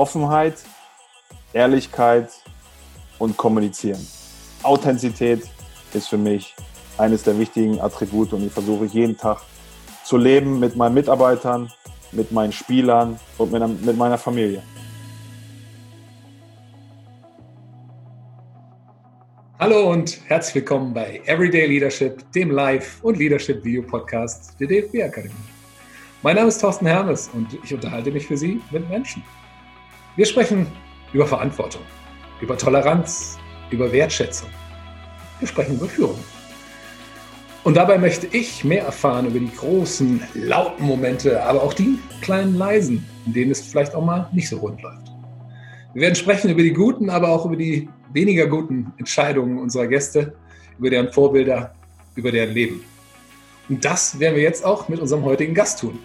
Offenheit, Ehrlichkeit und Kommunizieren. Authentizität ist für mich eines der wichtigen Attribute und die versuche ich jeden Tag zu leben mit meinen Mitarbeitern, mit meinen Spielern und mit meiner Familie. Hallo und herzlich willkommen bei Everyday Leadership, dem Live- und Leadership-Video-Podcast der DFB-Akademie. Mein Name ist Thorsten Hermes und ich unterhalte mich für Sie mit Menschen. Wir sprechen über Verantwortung, über Toleranz, über Wertschätzung. Wir sprechen über Führung. Und dabei möchte ich mehr erfahren über die großen, lauten Momente, aber auch die kleinen, leisen, in denen es vielleicht auch mal nicht so rund läuft. Wir werden sprechen über die guten, aber auch über die weniger guten Entscheidungen unserer Gäste, über deren Vorbilder, über deren Leben. Und das werden wir jetzt auch mit unserem heutigen Gast tun.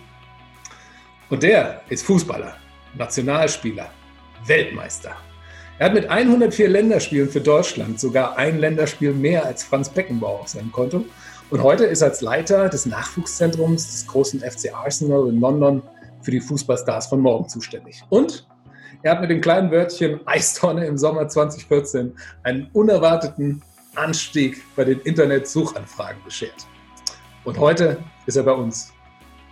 Und der ist Fußballer, Nationalspieler, Weltmeister. Er hat mit 104 Länderspielen für Deutschland sogar ein Länderspiel mehr als Franz Beckenbauer auf seinem Konto. Und heute ist er als Leiter des Nachwuchszentrums des großen FC Arsenal in London für die Fußballstars von morgen zuständig. Und er hat mit dem kleinen Wörtchen Eistonne im Sommer 2014 einen unerwarteten Anstieg bei den Internetsuchanfragen beschert. Und heute ist er bei uns.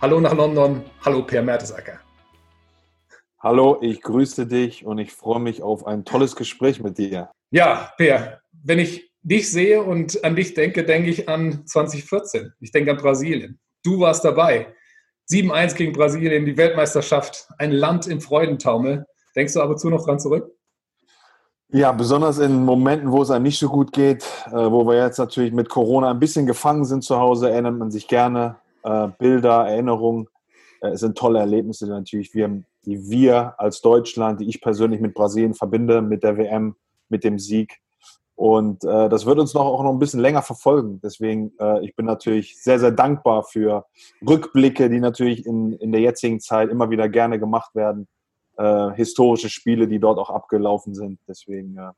Hallo nach London. Hallo Per Mertesacker. Hallo, ich grüße dich und ich freue mich auf ein tolles Gespräch mit dir. Ja, Per, wenn ich dich sehe und an dich denke, denke ich an 2014. Ich denke an Brasilien. Du warst dabei. 7-1 gegen Brasilien, die Weltmeisterschaft, ein Land im Freudentaumel. Denkst du ab und zu noch dran zurück? Ja, besonders in Momenten, wo es einem nicht so gut geht, äh, wo wir jetzt natürlich mit Corona ein bisschen gefangen sind zu Hause, erinnert man sich gerne. Äh, Bilder, Erinnerungen. Äh, es sind tolle Erlebnisse, die natürlich wir die wir als Deutschland, die ich persönlich mit Brasilien verbinde, mit der WM, mit dem Sieg. Und äh, das wird uns noch auch noch ein bisschen länger verfolgen. Deswegen, äh, ich bin natürlich sehr, sehr dankbar für Rückblicke, die natürlich in, in der jetzigen Zeit immer wieder gerne gemacht werden. Äh, historische Spiele, die dort auch abgelaufen sind. Deswegen äh,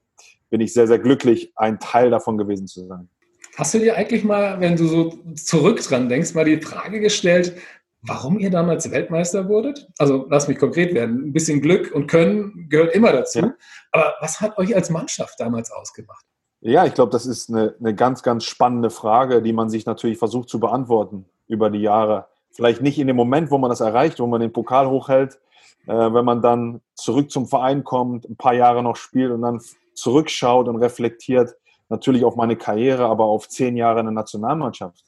bin ich sehr, sehr glücklich, ein Teil davon gewesen zu sein. Hast du dir eigentlich mal, wenn du so zurück dran denkst, mal die Frage gestellt, warum ihr damals Weltmeister wurdet? Also lass mich konkret werden. Ein bisschen Glück und Können gehört immer dazu. Ja. Aber was hat euch als Mannschaft damals ausgemacht? Ja, ich glaube, das ist eine, eine ganz, ganz spannende Frage, die man sich natürlich versucht zu beantworten über die Jahre. Vielleicht nicht in dem Moment, wo man das erreicht, wo man den Pokal hochhält, äh, wenn man dann zurück zum Verein kommt, ein paar Jahre noch spielt und dann zurückschaut und reflektiert, natürlich auf meine Karriere, aber auf zehn Jahre in der Nationalmannschaft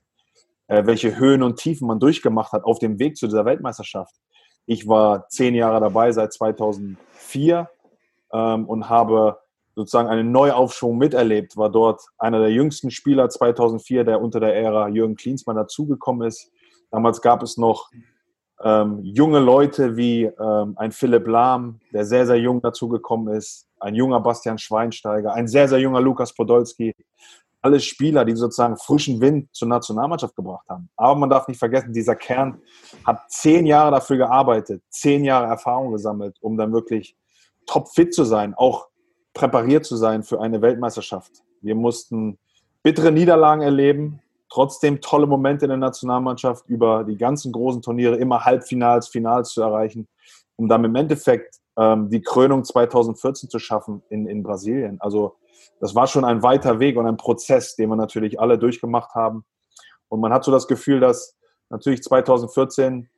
äh, welche Höhen und Tiefen man durchgemacht hat auf dem Weg zu dieser Weltmeisterschaft. Ich war zehn Jahre dabei seit 2004 ähm, und habe sozusagen einen Neuaufschwung miterlebt, war dort einer der jüngsten Spieler 2004, der unter der Ära Jürgen Klinsmann dazugekommen ist. Damals gab es noch ähm, junge Leute wie ähm, ein Philipp Lahm, der sehr, sehr jung dazugekommen ist, ein junger Bastian Schweinsteiger, ein sehr, sehr junger Lukas Podolski alle Spieler, die sozusagen frischen Wind zur Nationalmannschaft gebracht haben. Aber man darf nicht vergessen, dieser Kern hat zehn Jahre dafür gearbeitet, zehn Jahre Erfahrung gesammelt, um dann wirklich topfit zu sein, auch präpariert zu sein für eine Weltmeisterschaft. Wir mussten bittere Niederlagen erleben, trotzdem tolle Momente in der Nationalmannschaft über die ganzen großen Turniere, immer Halbfinals, Finals zu erreichen, um dann im Endeffekt ähm, die Krönung 2014 zu schaffen in, in Brasilien. Also das war schon ein weiter Weg und ein Prozess, den wir natürlich alle durchgemacht haben. Und man hat so das Gefühl, dass natürlich 2014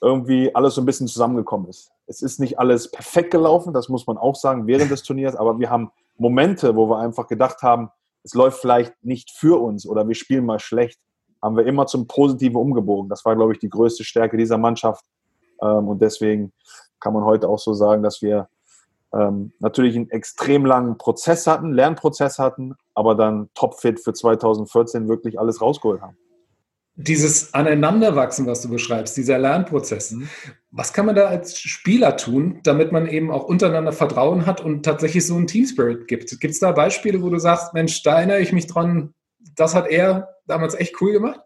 irgendwie alles so ein bisschen zusammengekommen ist. Es ist nicht alles perfekt gelaufen, das muss man auch sagen, während des Turniers, aber wir haben Momente, wo wir einfach gedacht haben, es läuft vielleicht nicht für uns oder wir spielen mal schlecht, haben wir immer zum Positiven umgebogen. Das war, glaube ich, die größte Stärke dieser Mannschaft. Ähm, und deswegen kann man heute auch so sagen, dass wir ähm, natürlich einen extrem langen Prozess hatten, Lernprozess hatten, aber dann topfit für 2014 wirklich alles rausgeholt haben. Dieses Aneinanderwachsen, was du beschreibst, dieser Lernprozess, mhm. was kann man da als Spieler tun, damit man eben auch untereinander Vertrauen hat und tatsächlich so einen Teamspirit gibt? Gibt es da Beispiele, wo du sagst, Mensch, da erinnere ich mich dran, das hat er damals echt cool gemacht?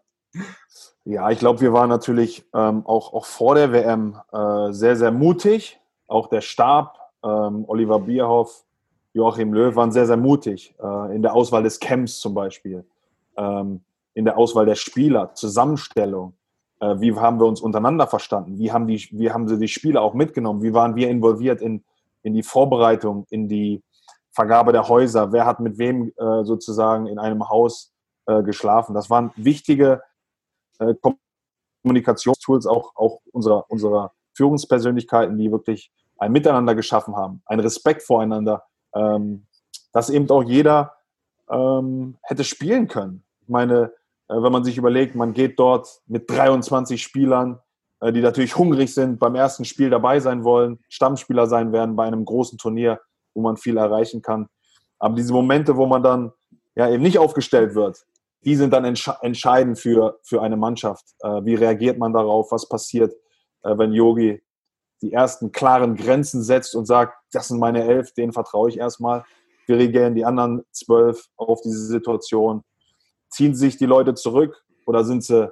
Ja, ich glaube, wir waren natürlich ähm, auch, auch vor der WM äh, sehr, sehr mutig. Auch der Stab ähm, Oliver Bierhoff, Joachim Löw waren sehr, sehr mutig äh, in der Auswahl des Camps zum Beispiel, ähm, in der Auswahl der Spieler, Zusammenstellung. Äh, wie haben wir uns untereinander verstanden? Wie haben, die, wie haben sie die Spieler auch mitgenommen? Wie waren wir involviert in in die Vorbereitung, in die Vergabe der Häuser, wer hat mit wem äh, sozusagen in einem Haus äh, geschlafen. Das waren wichtige äh, Kommunikationstools auch, auch unserer, unserer Führungspersönlichkeiten, die wirklich ein Miteinander geschaffen haben, ein Respekt voreinander, ähm, dass eben auch jeder ähm, hätte spielen können. Ich meine, äh, wenn man sich überlegt, man geht dort mit 23 Spielern, äh, die natürlich hungrig sind, beim ersten Spiel dabei sein wollen, Stammspieler sein werden bei einem großen Turnier, wo man viel erreichen kann. Aber diese Momente, wo man dann ja eben nicht aufgestellt wird, die sind dann entsch entscheidend für, für eine Mannschaft. Äh, wie reagiert man darauf? Was passiert, äh, wenn Yogi die ersten klaren Grenzen setzt und sagt, das sind meine elf, denen vertraue ich erstmal. Wir reagieren die anderen zwölf auf diese Situation. Ziehen sich die Leute zurück oder sind sie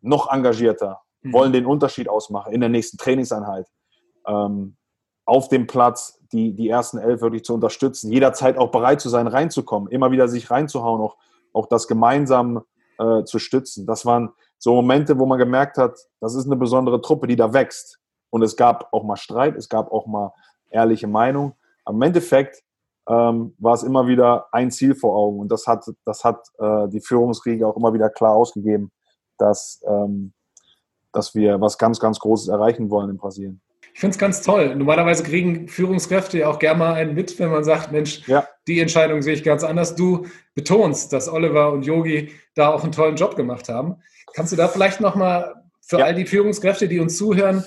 noch engagierter, mhm. wollen den Unterschied ausmachen in der nächsten Trainingseinheit? Ähm, auf dem Platz die, die ersten elf wirklich zu unterstützen, jederzeit auch bereit zu sein, reinzukommen, immer wieder sich reinzuhauen, auch, auch das gemeinsam äh, zu stützen. Das waren so Momente, wo man gemerkt hat, das ist eine besondere Truppe, die da wächst. Und es gab auch mal Streit, es gab auch mal ehrliche Meinung. Im Endeffekt ähm, war es immer wieder ein Ziel vor Augen. Und das hat, das hat äh, die Führungsriege auch immer wieder klar ausgegeben, dass, ähm, dass wir was ganz, ganz Großes erreichen wollen in Brasilien. Ich finde es ganz toll. Normalerweise kriegen Führungskräfte ja auch gerne mal einen mit, wenn man sagt, Mensch, ja. die Entscheidung sehe ich ganz anders. Du betonst, dass Oliver und Yogi da auch einen tollen Job gemacht haben. Kannst du da vielleicht nochmal für ja. all die Führungskräfte, die uns zuhören,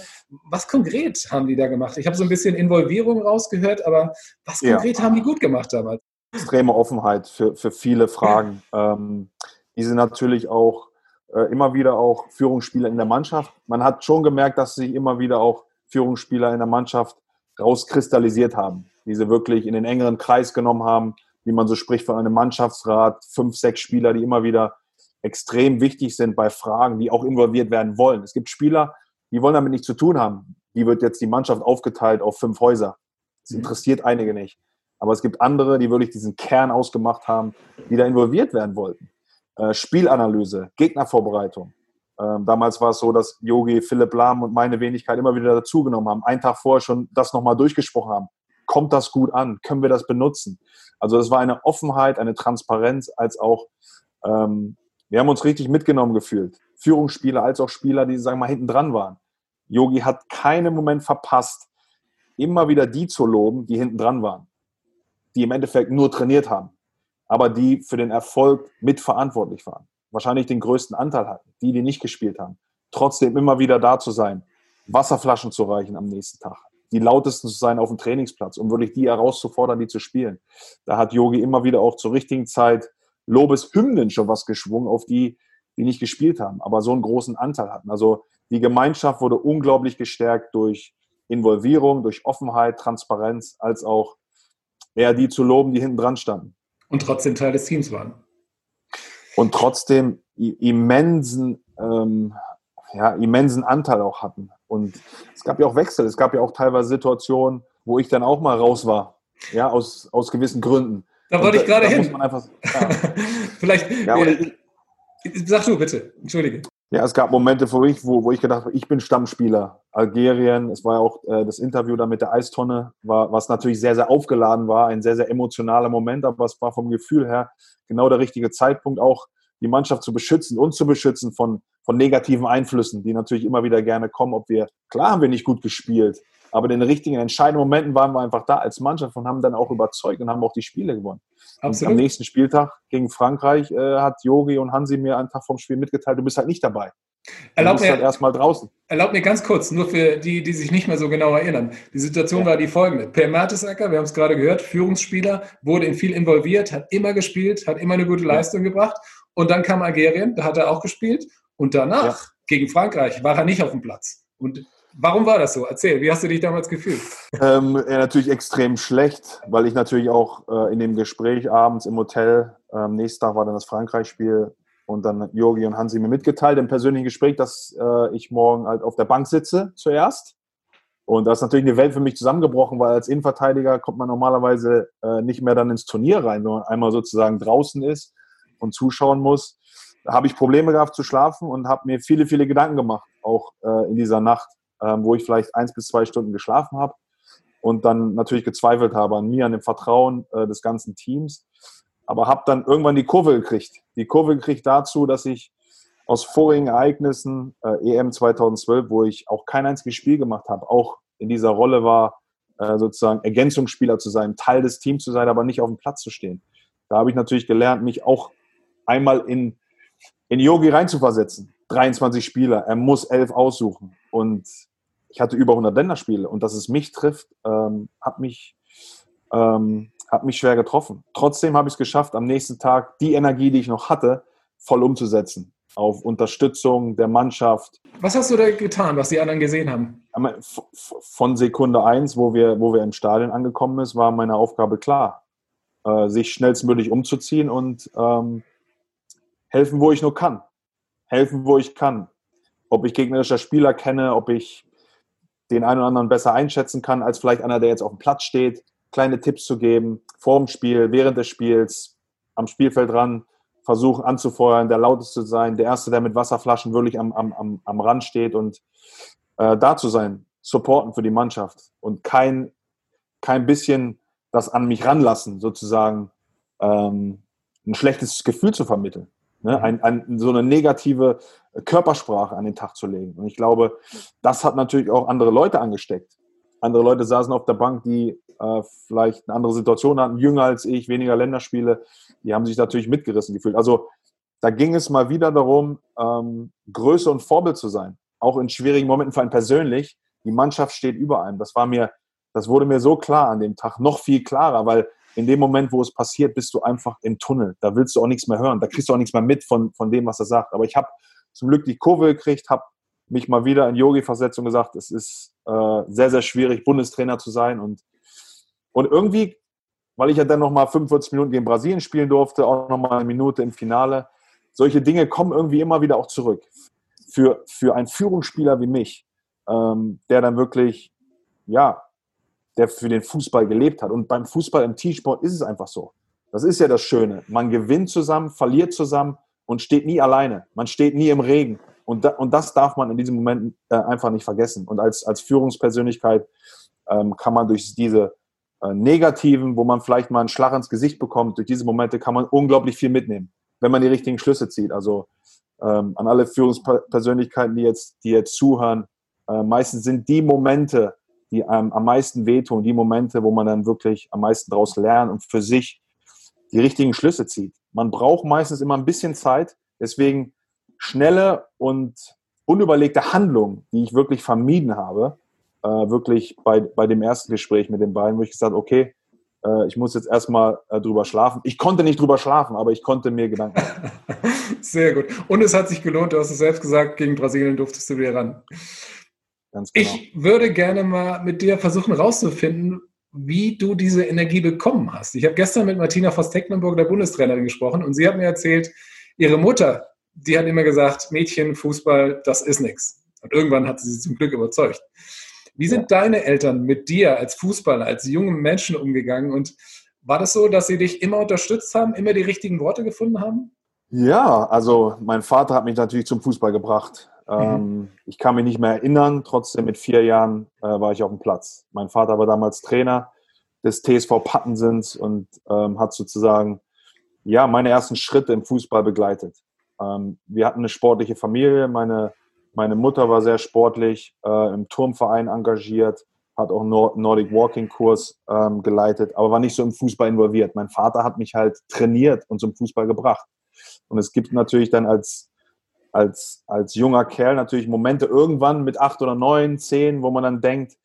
was konkret haben die da gemacht? Ich habe so ein bisschen Involvierung rausgehört, aber was konkret ja. haben die gut gemacht damals? Extreme Offenheit für, für viele Fragen. Ähm, die sind natürlich auch äh, immer wieder auch Führungsspieler in der Mannschaft. Man hat schon gemerkt, dass sich immer wieder auch Führungsspieler in der Mannschaft rauskristallisiert haben, die sie wirklich in den engeren Kreis genommen haben, wie man so spricht von einem Mannschaftsrat, fünf, sechs Spieler, die immer wieder extrem wichtig sind bei Fragen, die auch involviert werden wollen. Es gibt Spieler, die wollen damit nichts zu tun haben. Wie wird jetzt die Mannschaft aufgeteilt auf fünf Häuser? Das mhm. interessiert einige nicht. Aber es gibt andere, die wirklich diesen Kern ausgemacht haben, die da involviert werden wollten. Äh, Spielanalyse, Gegnervorbereitung, ähm, damals war es so, dass Yogi, Philipp Lahm und meine Wenigkeit immer wieder dazugenommen haben, einen Tag vorher schon das nochmal durchgesprochen haben. Kommt das gut an? Können wir das benutzen? Also es war eine Offenheit, eine Transparenz, als auch, ähm, wir haben uns richtig mitgenommen gefühlt. Führungsspieler als auch Spieler, die, sagen wir mal, hinten dran waren. Yogi hat keinen Moment verpasst, immer wieder die zu loben, die hinten dran waren. Die im Endeffekt nur trainiert haben, aber die für den Erfolg mitverantwortlich waren wahrscheinlich den größten Anteil hatten, die, die nicht gespielt haben, trotzdem immer wieder da zu sein, Wasserflaschen zu reichen am nächsten Tag, die lautesten zu sein auf dem Trainingsplatz, um wirklich die herauszufordern, die zu spielen. Da hat Yogi immer wieder auch zur richtigen Zeit Lobeshymnen schon was geschwungen auf die, die nicht gespielt haben, aber so einen großen Anteil hatten. Also die Gemeinschaft wurde unglaublich gestärkt durch Involvierung, durch Offenheit, Transparenz, als auch eher die zu loben, die hinten dran standen. Und trotzdem Teil des Teams waren und trotzdem immensen, ähm, ja, immensen Anteil auch hatten. Und es gab ja auch Wechsel, es gab ja auch teilweise Situationen, wo ich dann auch mal raus war, ja, aus, aus gewissen Gründen. Da wollte ich gerade hin. Einfach, ja. Vielleicht, ja, äh, sag du bitte, entschuldige. Ja, es gab Momente für mich, wo, wo ich gedacht habe, ich bin Stammspieler. Algerien, es war ja auch äh, das Interview da mit der Eistonne, war, was natürlich sehr, sehr aufgeladen war, ein sehr, sehr emotionaler Moment, aber es war vom Gefühl her genau der richtige Zeitpunkt, auch die Mannschaft zu beschützen und zu beschützen von, von negativen Einflüssen, die natürlich immer wieder gerne kommen. Ob wir, klar haben wir nicht gut gespielt, aber in den richtigen, entscheidenden Momenten waren wir einfach da als Mannschaft und haben dann auch überzeugt und haben auch die Spiele gewonnen. Am nächsten Spieltag gegen Frankreich äh, hat Yogi und Hansi mir einen Tag vom Spiel mitgeteilt, du bist halt nicht dabei. Erlaub mir, halt erstmal draußen. Erlaubt mir ganz kurz, nur für die, die sich nicht mehr so genau erinnern. Die Situation ja. war die folgende. Per Mertesacker, wir haben es gerade gehört, Führungsspieler, wurde in viel involviert, hat immer gespielt, hat immer eine gute Leistung ja. gebracht. Und dann kam Algerien, da hat er auch gespielt. Und danach, ja. gegen Frankreich, war er nicht auf dem Platz. Und Warum war das so? Erzähl, wie hast du dich damals gefühlt? Ähm, ja, natürlich extrem schlecht, weil ich natürlich auch äh, in dem Gespräch abends im Hotel, ähm, nächsten Tag war dann das Frankreich-Spiel und dann Yogi und Hansi mir mitgeteilt im persönlichen Gespräch, dass äh, ich morgen halt auf der Bank sitze zuerst. Und da ist natürlich eine Welt für mich zusammengebrochen, weil als Innenverteidiger kommt man normalerweise äh, nicht mehr dann ins Turnier rein, wenn man einmal sozusagen draußen ist und zuschauen muss. Da habe ich Probleme gehabt zu schlafen und habe mir viele, viele Gedanken gemacht, auch äh, in dieser Nacht ähm, wo ich vielleicht eins bis zwei Stunden geschlafen habe. und dann natürlich gezweifelt habe an mir, an dem Vertrauen äh, des ganzen Teams. Aber habe dann irgendwann die Kurve gekriegt. Die Kurve gekriegt dazu, dass ich aus vorigen Ereignissen, äh, EM 2012, wo ich auch kein einziges Spiel gemacht habe, auch in dieser Rolle war, äh, sozusagen Ergänzungsspieler zu sein, Teil des Teams zu sein, aber nicht auf dem Platz zu stehen. Da habe ich natürlich gelernt, mich auch einmal in, in Yogi reinzuversetzen. 23 Spieler, er muss elf aussuchen. Und ich hatte über 100 Länderspiele und dass es mich trifft, ähm, hat mich, ähm, hat mich schwer getroffen. Trotzdem habe ich es geschafft, am nächsten Tag die Energie, die ich noch hatte, voll umzusetzen auf Unterstützung der Mannschaft. Was hast du da getan, was die anderen gesehen haben? Von Sekunde eins, wo wir, wo wir im Stadion angekommen sind, war meine Aufgabe klar, äh, sich schnellstmöglich umzuziehen und ähm, helfen, wo ich nur kann. Helfen, wo ich kann. Ob ich gegnerischer Spieler kenne, ob ich den einen oder anderen besser einschätzen kann, als vielleicht einer, der jetzt auf dem Platz steht, kleine Tipps zu geben, vor dem Spiel, während des Spiels, am Spielfeld ran, versuchen anzufeuern, der lauteste zu sein, der Erste, der mit Wasserflaschen wirklich am, am, am Rand steht und äh, da zu sein, supporten für die Mannschaft und kein, kein bisschen das an mich ranlassen, sozusagen ähm, ein schlechtes Gefühl zu vermitteln. Ne? Mhm. Ein, ein, so eine negative Körpersprache an den Tag zu legen. Und ich glaube, das hat natürlich auch andere Leute angesteckt. Andere Leute saßen auf der Bank, die äh, vielleicht eine andere Situation hatten, jünger als ich, weniger Länderspiele. Die haben sich natürlich mitgerissen gefühlt. Also da ging es mal wieder darum, ähm, Größe und Vorbild zu sein. Auch in schwierigen Momenten für einen persönlich. Die Mannschaft steht über einem. Das war mir, das wurde mir so klar an dem Tag, noch viel klarer, weil in dem Moment, wo es passiert, bist du einfach im Tunnel. Da willst du auch nichts mehr hören. Da kriegst du auch nichts mehr mit von, von dem, was er sagt. Aber ich habe zum Glück die Kurve gekriegt, habe mich mal wieder in Yogi versetzt und gesagt, es ist äh, sehr, sehr schwierig, Bundestrainer zu sein. Und, und irgendwie, weil ich ja dann nochmal 45 Minuten gegen Brasilien spielen durfte, auch nochmal eine Minute im Finale, solche Dinge kommen irgendwie immer wieder auch zurück. Für, für einen Führungsspieler wie mich, ähm, der dann wirklich, ja, der für den Fußball gelebt hat. Und beim Fußball im Teamsport ist es einfach so. Das ist ja das Schöne. Man gewinnt zusammen, verliert zusammen und steht nie alleine. Man steht nie im Regen. Und, da, und das darf man in diesem Moment äh, einfach nicht vergessen. Und als, als Führungspersönlichkeit ähm, kann man durch diese äh, negativen, wo man vielleicht mal einen Schlag ins Gesicht bekommt, durch diese Momente kann man unglaublich viel mitnehmen, wenn man die richtigen Schlüsse zieht. Also ähm, an alle Führungspersönlichkeiten, die jetzt, die jetzt zuhören, äh, meistens sind die Momente, die einem am meisten wehtun, die Momente, wo man dann wirklich am meisten daraus lernt und für sich die richtigen Schlüsse zieht. Man braucht meistens immer ein bisschen Zeit, deswegen schnelle und unüberlegte Handlungen, die ich wirklich vermieden habe, äh, wirklich bei, bei dem ersten Gespräch mit den beiden, wo ich gesagt okay, äh, ich muss jetzt erstmal äh, drüber schlafen. Ich konnte nicht drüber schlafen, aber ich konnte mir Gedanken machen. Sehr gut. Und es hat sich gelohnt, du hast es selbst gesagt, gegen Brasilien durftest du wieder ran. Ganz genau. Ich würde gerne mal mit dir versuchen herauszufinden, wie du diese Energie bekommen hast. Ich habe gestern mit Martina Voss-Tecklenburg, der Bundestrainerin, gesprochen und sie hat mir erzählt, ihre Mutter, die hat immer gesagt, Mädchen, Fußball, das ist nichts. Und irgendwann hat sie sie zum Glück überzeugt. Wie sind ja. deine Eltern mit dir als Fußballer, als jungen Menschen umgegangen? Und war das so, dass sie dich immer unterstützt haben, immer die richtigen Worte gefunden haben? Ja, also mein Vater hat mich natürlich zum Fußball gebracht. Mhm. Ähm, ich kann mich nicht mehr erinnern, trotzdem mit vier Jahren äh, war ich auf dem Platz. Mein Vater war damals Trainer des TSV Pattensens und ähm, hat sozusagen ja, meine ersten Schritte im Fußball begleitet. Ähm, wir hatten eine sportliche Familie. Meine, meine Mutter war sehr sportlich, äh, im Turmverein engagiert, hat auch Nord Nordic Walking Kurs ähm, geleitet, aber war nicht so im Fußball involviert. Mein Vater hat mich halt trainiert und zum Fußball gebracht. Und es gibt natürlich dann als als, als junger Kerl natürlich Momente irgendwann mit acht oder neun, zehn, wo man dann denkt,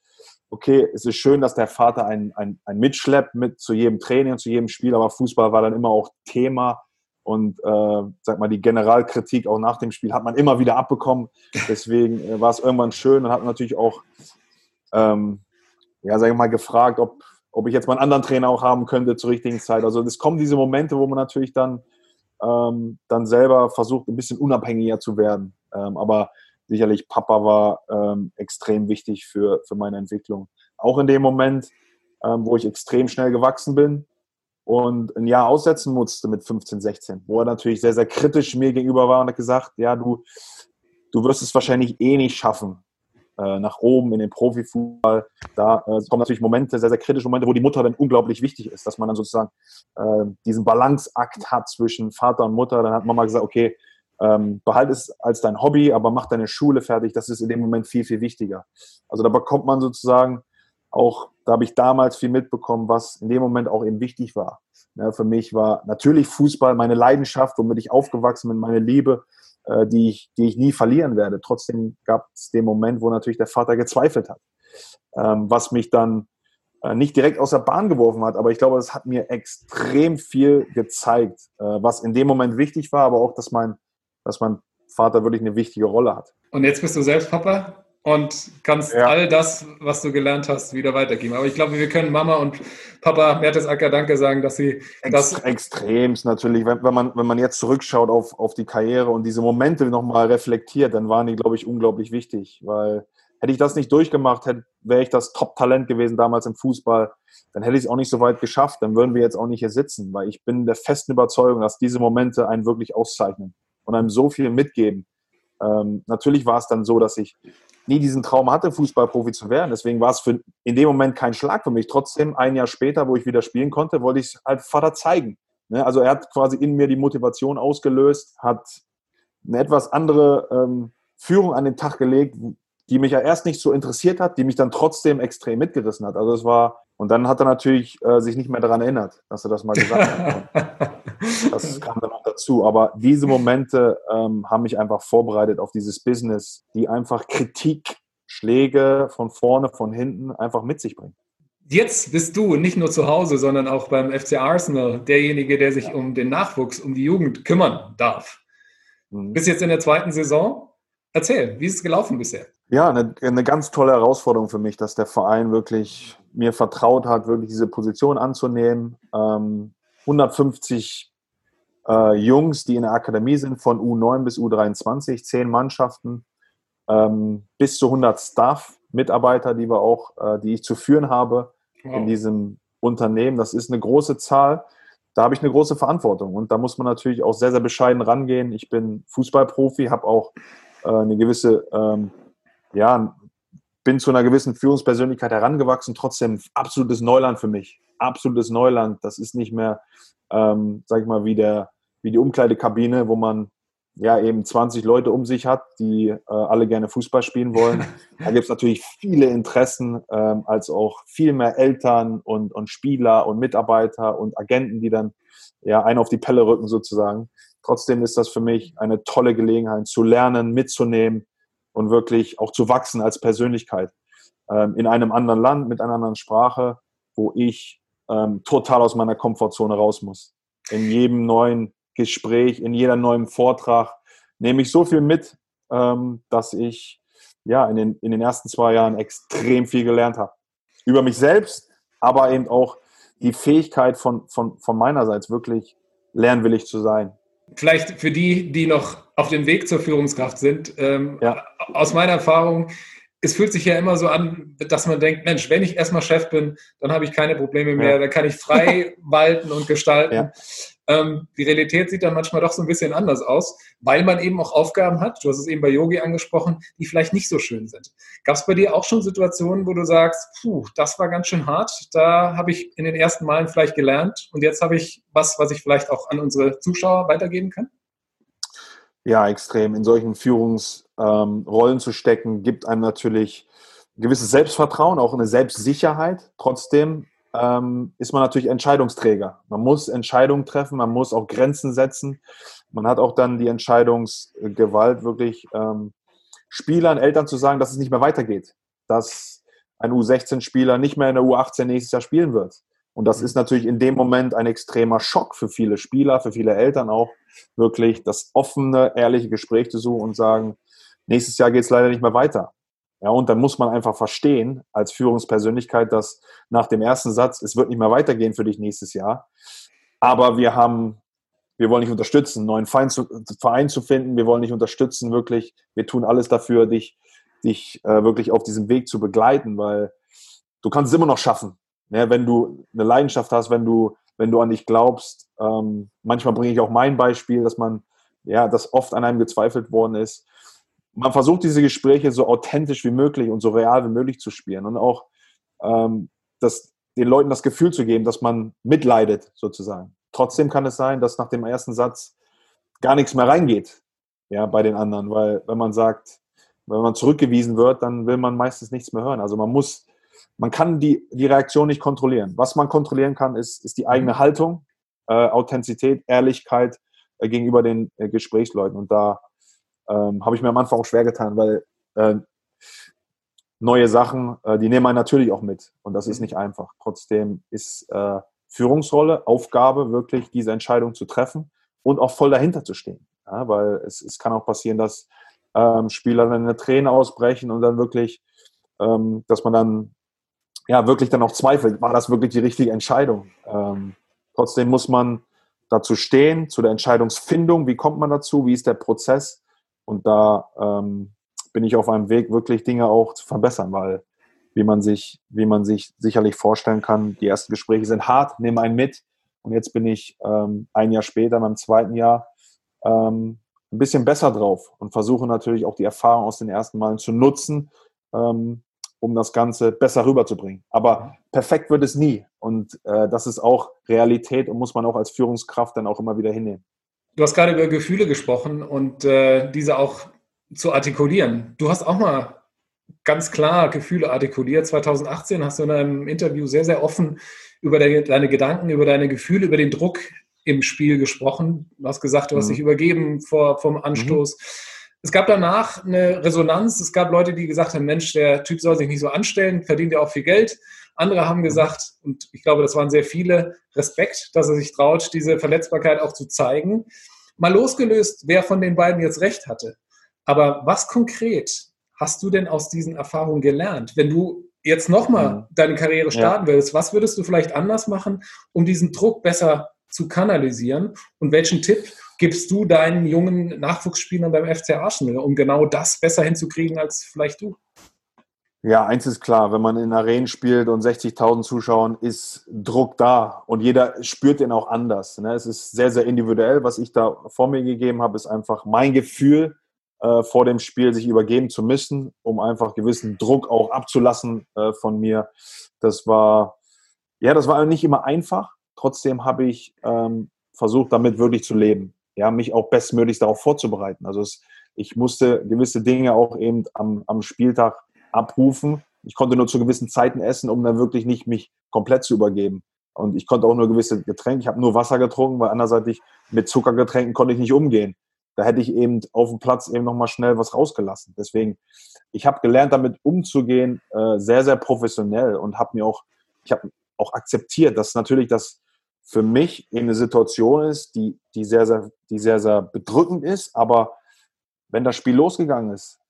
okay, es ist schön, dass der Vater einen, einen, einen mitschleppt mit zu jedem Training, zu jedem Spiel, aber Fußball war dann immer auch Thema und äh, sag mal, die Generalkritik auch nach dem Spiel hat man immer wieder abbekommen. Deswegen äh, war es irgendwann schön und hat natürlich auch, ähm, ja, sag ich mal, gefragt, ob, ob ich jetzt mal einen anderen Trainer auch haben könnte zur richtigen Zeit. Also es kommen diese Momente, wo man natürlich dann ähm, dann selber versucht, ein bisschen unabhängiger zu werden. Ähm, aber sicherlich Papa war ähm, extrem wichtig für, für meine Entwicklung. Auch in dem Moment, ähm, wo ich extrem schnell gewachsen bin und ein Jahr aussetzen musste mit 15, 16, wo er natürlich sehr, sehr kritisch mir gegenüber war und hat gesagt, ja, du, du wirst es wahrscheinlich eh nicht schaffen, äh, nach oben in den Profifußball. Da äh, kommen natürlich Momente, sehr, sehr kritische Momente, wo die Mutter dann unglaublich wichtig ist, dass man dann sozusagen äh, diesen Balanceakt hat zwischen Vater und Mutter. Dann hat Mama gesagt, okay, ähm, behalte es als dein Hobby, aber mach deine Schule fertig. Das ist in dem Moment viel, viel wichtiger. Also da bekommt man sozusagen auch, da habe ich damals viel mitbekommen, was in dem Moment auch eben wichtig war. Ja, für mich war natürlich Fußball meine Leidenschaft, womit ich aufgewachsen bin, meine Liebe, äh, die, ich, die ich nie verlieren werde. Trotzdem gab es den Moment, wo natürlich der Vater gezweifelt hat, ähm, was mich dann äh, nicht direkt aus der Bahn geworfen hat, aber ich glaube, es hat mir extrem viel gezeigt, äh, was in dem Moment wichtig war, aber auch, dass mein, dass mein Vater wirklich eine wichtige Rolle hat. Und jetzt bist du selbst Papa? Und kannst ja. all das, was du gelernt hast, wieder weitergeben. Aber ich glaube, wir können Mama und Papa Mertesacker Danke sagen, dass sie das. Extremst natürlich. Wenn, wenn, man, wenn man jetzt zurückschaut auf, auf die Karriere und diese Momente nochmal reflektiert, dann waren die, glaube ich, unglaublich wichtig. Weil hätte ich das nicht durchgemacht, hätte, wäre ich das Top-Talent gewesen damals im Fußball, dann hätte ich es auch nicht so weit geschafft. Dann würden wir jetzt auch nicht hier sitzen, weil ich bin der festen Überzeugung, dass diese Momente einen wirklich auszeichnen und einem so viel mitgeben. Ähm, natürlich war es dann so, dass ich nie diesen Traum hatte, Fußballprofi zu werden. Deswegen war es für, in dem Moment kein Schlag für mich. Trotzdem, ein Jahr später, wo ich wieder spielen konnte, wollte ich es halt Vater zeigen. Ne? Also er hat quasi in mir die Motivation ausgelöst, hat eine etwas andere ähm, Führung an den Tag gelegt, die mich ja erst nicht so interessiert hat, die mich dann trotzdem extrem mitgerissen hat. Also es war, und dann hat er natürlich äh, sich nicht mehr daran erinnert, dass er das mal gesagt hat. das kam dann auch dazu. Aber diese Momente ähm, haben mich einfach vorbereitet auf dieses Business, die einfach Kritik, Schläge von vorne, von hinten einfach mit sich bringen. Jetzt bist du nicht nur zu Hause, sondern auch beim FC Arsenal derjenige, der sich um den Nachwuchs, um die Jugend kümmern darf. Mhm. Bis jetzt in der zweiten Saison. Erzähl, wie ist es gelaufen bisher? Ja, eine, eine ganz tolle Herausforderung für mich, dass der Verein wirklich mir vertraut hat, wirklich diese Position anzunehmen. Ähm, 150 äh, Jungs, die in der Akademie sind, von U9 bis U23, zehn Mannschaften, ähm, bis zu 100 Staff-Mitarbeiter, die wir auch, äh, die ich zu führen habe wow. in diesem Unternehmen. Das ist eine große Zahl. Da habe ich eine große Verantwortung und da muss man natürlich auch sehr, sehr bescheiden rangehen. Ich bin Fußballprofi, habe auch äh, eine gewisse, ähm, ja, bin zu einer gewissen Führungspersönlichkeit herangewachsen, trotzdem absolutes Neuland für mich. Absolutes Neuland. Das ist nicht mehr, ähm, sag ich mal, wie der, wie die Umkleidekabine, wo man ja eben 20 Leute um sich hat, die äh, alle gerne Fußball spielen wollen. Da gibt es natürlich viele Interessen, ähm, als auch viel mehr Eltern und, und Spieler und Mitarbeiter und Agenten, die dann ja einen auf die Pelle rücken sozusagen. Trotzdem ist das für mich eine tolle Gelegenheit zu lernen, mitzunehmen und wirklich auch zu wachsen als Persönlichkeit ähm, in einem anderen Land mit einer anderen Sprache, wo ich ähm, total aus meiner Komfortzone raus muss. In jedem neuen Gespräch, in jeder neuen Vortrag nehme ich so viel mit, ähm, dass ich ja in den, in den ersten zwei Jahren extrem viel gelernt habe. Über mich selbst, aber eben auch die Fähigkeit von, von, von meinerseits wirklich lernwillig zu sein. Vielleicht für die, die noch auf dem Weg zur Führungskraft sind, ähm, ja. aus meiner Erfahrung es fühlt sich ja immer so an, dass man denkt, Mensch, wenn ich erstmal Chef bin, dann habe ich keine Probleme mehr, ja. dann kann ich frei walten und gestalten. Ja. Ähm, die Realität sieht dann manchmal doch so ein bisschen anders aus, weil man eben auch Aufgaben hat, du hast es eben bei Yogi angesprochen, die vielleicht nicht so schön sind. Gab es bei dir auch schon Situationen, wo du sagst, puh, das war ganz schön hart, da habe ich in den ersten Malen vielleicht gelernt und jetzt habe ich was, was ich vielleicht auch an unsere Zuschauer weitergeben kann? Ja, extrem. In solchen Führungs- ähm, Rollen zu stecken, gibt einem natürlich gewisses Selbstvertrauen, auch eine Selbstsicherheit. Trotzdem ähm, ist man natürlich Entscheidungsträger. Man muss Entscheidungen treffen, man muss auch Grenzen setzen. Man hat auch dann die Entscheidungsgewalt, wirklich ähm, Spielern, Eltern zu sagen, dass es nicht mehr weitergeht. Dass ein U16-Spieler nicht mehr in der U18 nächstes Jahr spielen wird. Und das ist natürlich in dem Moment ein extremer Schock für viele Spieler, für viele Eltern auch, wirklich das offene, ehrliche Gespräch zu suchen und sagen, nächstes Jahr geht es leider nicht mehr weiter. Ja, und dann muss man einfach verstehen als Führungspersönlichkeit, dass nach dem ersten Satz, es wird nicht mehr weitergehen für dich nächstes Jahr. Aber wir haben, wir wollen dich unterstützen, einen neuen Verein zu, Verein zu finden. Wir wollen dich unterstützen, wirklich. Wir tun alles dafür, dich, dich äh, wirklich auf diesem Weg zu begleiten, weil du kannst es immer noch schaffen. Ja, wenn du eine Leidenschaft hast, wenn du, wenn du an dich glaubst. Ähm, manchmal bringe ich auch mein Beispiel, dass man, ja, dass oft an einem gezweifelt worden ist man versucht diese Gespräche so authentisch wie möglich und so real wie möglich zu spielen und auch ähm, das, den Leuten das Gefühl zu geben, dass man mitleidet sozusagen. Trotzdem kann es sein, dass nach dem ersten Satz gar nichts mehr reingeht, ja, bei den anderen, weil wenn man sagt, wenn man zurückgewiesen wird, dann will man meistens nichts mehr hören. Also man muss, man kann die, die Reaktion nicht kontrollieren. Was man kontrollieren kann, ist, ist die eigene mhm. Haltung, äh, Authentizität, Ehrlichkeit äh, gegenüber den äh, Gesprächsleuten. Und da ähm, habe ich mir am Anfang auch schwer getan, weil äh, neue Sachen, äh, die nehmen einen natürlich auch mit. Und das ist mhm. nicht einfach. Trotzdem ist äh, Führungsrolle, Aufgabe, wirklich diese Entscheidung zu treffen und auch voll dahinter zu stehen. Ja, weil es, es kann auch passieren, dass ähm, Spieler dann eine Träne ausbrechen und dann wirklich, ähm, dass man dann ja wirklich dann auch zweifelt, war das wirklich die richtige Entscheidung? Ähm, trotzdem muss man dazu stehen, zu der Entscheidungsfindung, wie kommt man dazu, wie ist der Prozess und da ähm, bin ich auf einem Weg, wirklich Dinge auch zu verbessern, weil wie man sich, wie man sich sicherlich vorstellen kann, die ersten Gespräche sind hart, nehmen einen mit und jetzt bin ich ähm, ein Jahr später, beim zweiten Jahr, ähm, ein bisschen besser drauf und versuche natürlich auch die Erfahrung aus den ersten Malen zu nutzen, ähm, um das Ganze besser rüberzubringen. Aber perfekt wird es nie. Und äh, das ist auch Realität und muss man auch als Führungskraft dann auch immer wieder hinnehmen. Du hast gerade über Gefühle gesprochen und äh, diese auch zu artikulieren. Du hast auch mal ganz klar Gefühle artikuliert. 2018 hast du in einem Interview sehr, sehr offen über deine Gedanken, über deine Gefühle, über den Druck im Spiel gesprochen. Du hast gesagt, du hast mhm. dich übergeben vor, vom Anstoß. Mhm. Es gab danach eine Resonanz. Es gab Leute, die gesagt haben, Mensch, der Typ soll sich nicht so anstellen, verdient ja auch viel Geld. Andere haben gesagt, und ich glaube, das waren sehr viele, Respekt, dass er sich traut, diese Verletzbarkeit auch zu zeigen. Mal losgelöst, wer von den beiden jetzt recht hatte. Aber was konkret hast du denn aus diesen Erfahrungen gelernt? Wenn du jetzt nochmal mhm. deine Karriere starten ja. willst, was würdest du vielleicht anders machen, um diesen Druck besser zu kanalisieren? Und welchen Tipp gibst du deinen jungen Nachwuchsspielern beim FC Arsenal, um genau das besser hinzukriegen als vielleicht du? Ja, eins ist klar, wenn man in Arenen spielt und 60.000 Zuschauern, ist Druck da und jeder spürt den auch anders. Ne? Es ist sehr, sehr individuell. Was ich da vor mir gegeben habe, ist einfach mein Gefühl äh, vor dem Spiel, sich übergeben zu müssen, um einfach gewissen Druck auch abzulassen äh, von mir. Das war, ja, das war nicht immer einfach, Trotzdem habe ich ähm, versucht, damit wirklich zu leben. Ja, mich auch bestmöglichst darauf vorzubereiten. Also es, ich musste gewisse Dinge auch eben am, am Spieltag abrufen. Ich konnte nur zu gewissen Zeiten essen, um dann wirklich nicht mich komplett zu übergeben. Und ich konnte auch nur gewisse Getränke, ich habe nur Wasser getrunken, weil andererseits mit Zuckergetränken konnte ich nicht umgehen. Da hätte ich eben auf dem Platz eben nochmal schnell was rausgelassen. Deswegen, ich habe gelernt, damit umzugehen, äh, sehr, sehr professionell und habe mir auch, ich habe auch akzeptiert, dass natürlich das für mich eine Situation ist, die, die, sehr, sehr, die sehr, sehr bedrückend ist. Aber wenn das Spiel losgegangen ist,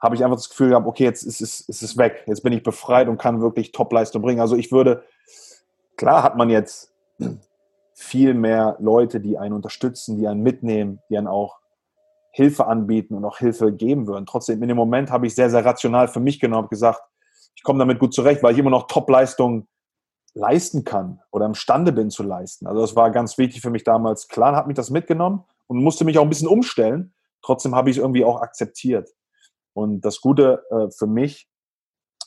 habe ich einfach das Gefühl gehabt, okay, jetzt ist es, ist es weg. Jetzt bin ich befreit und kann wirklich Topleistung bringen. Also ich würde, klar hat man jetzt viel mehr Leute, die einen unterstützen, die einen mitnehmen, die einen auch Hilfe anbieten und auch Hilfe geben würden. Trotzdem, in dem Moment habe ich sehr, sehr rational für mich genommen und gesagt, ich komme damit gut zurecht, weil ich immer noch Topleistung leisten kann oder imstande bin zu leisten. Also das war ganz wichtig für mich damals. Klar hat mich das mitgenommen und musste mich auch ein bisschen umstellen. Trotzdem habe ich es irgendwie auch akzeptiert. Und das Gute äh, für mich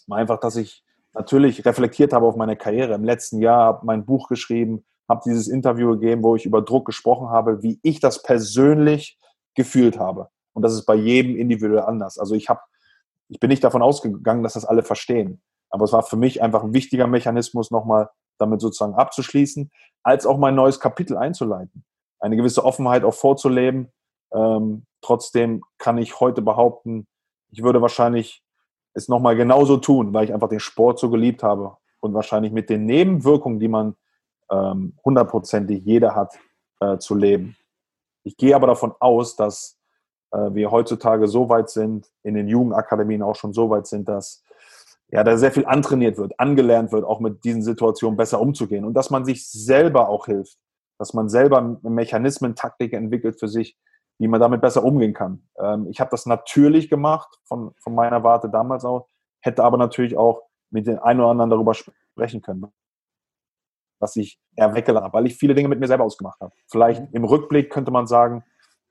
war einfach, dass ich natürlich reflektiert habe auf meine Karriere. Im letzten Jahr habe mein Buch geschrieben, habe dieses Interview gegeben, wo ich über Druck gesprochen habe, wie ich das persönlich gefühlt habe. Und das ist bei jedem individuell anders. Also ich habe, ich bin nicht davon ausgegangen, dass das alle verstehen. Aber es war für mich einfach ein wichtiger Mechanismus, nochmal damit sozusagen abzuschließen, als auch mein neues Kapitel einzuleiten. Eine gewisse Offenheit auch vorzuleben. Ähm, trotzdem kann ich heute behaupten, ich würde wahrscheinlich es nochmal genauso tun, weil ich einfach den Sport so geliebt habe und wahrscheinlich mit den Nebenwirkungen, die man ähm, hundertprozentig jeder hat, äh, zu leben. Ich gehe aber davon aus, dass äh, wir heutzutage so weit sind, in den Jugendakademien auch schon so weit sind, dass ja, da sehr viel antrainiert wird, angelernt wird, auch mit diesen Situationen besser umzugehen und dass man sich selber auch hilft, dass man selber Mechanismen, Taktik entwickelt für sich, wie man damit besser umgehen kann. Ähm, ich habe das natürlich gemacht, von, von meiner Warte damals auch, hätte aber natürlich auch mit den einen oder anderen darüber sprechen können, was ich eher weggelassen habe, weil ich viele Dinge mit mir selber ausgemacht habe. Vielleicht mhm. im Rückblick könnte man sagen,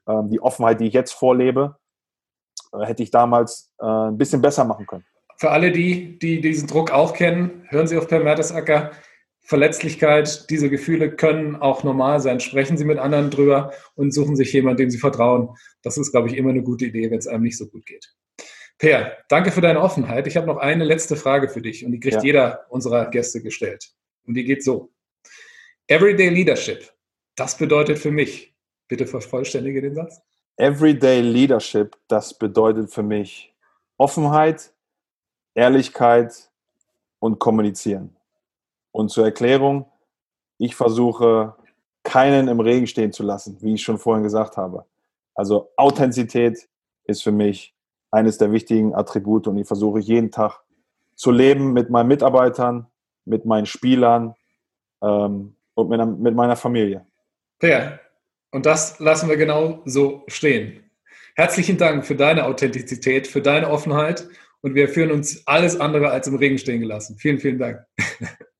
ähm, die Offenheit, die ich jetzt vorlebe, hätte ich damals äh, ein bisschen besser machen können. Für alle die, die diesen Druck auch kennen, hören Sie auf Per Mertesacker. Verletzlichkeit, diese Gefühle können auch normal sein. Sprechen Sie mit anderen drüber und suchen sich jemanden, dem Sie vertrauen. Das ist, glaube ich, immer eine gute Idee, wenn es einem nicht so gut geht. Per, danke für deine Offenheit. Ich habe noch eine letzte Frage für dich und die kriegt ja. jeder unserer Gäste gestellt. Und die geht so. Everyday Leadership, das bedeutet für mich, bitte vervollständige den Satz. Everyday Leadership, das bedeutet für mich Offenheit, Ehrlichkeit und Kommunizieren. Und zur Erklärung, ich versuche keinen im Regen stehen zu lassen, wie ich schon vorhin gesagt habe. Also Authentizität ist für mich eines der wichtigen Attribute und ich versuche jeden Tag zu leben mit meinen Mitarbeitern, mit meinen Spielern ähm, und mit, mit meiner Familie. Fair. Und das lassen wir genau so stehen. Herzlichen Dank für deine Authentizität, für deine Offenheit und wir führen uns alles andere als im Regen stehen gelassen. Vielen, vielen Dank.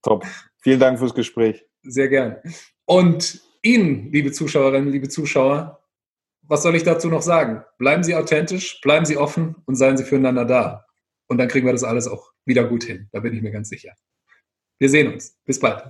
Top. Vielen Dank fürs Gespräch. Sehr gern. Und Ihnen, liebe Zuschauerinnen, liebe Zuschauer, was soll ich dazu noch sagen? Bleiben Sie authentisch, bleiben Sie offen und seien Sie füreinander da. Und dann kriegen wir das alles auch wieder gut hin. Da bin ich mir ganz sicher. Wir sehen uns. Bis bald.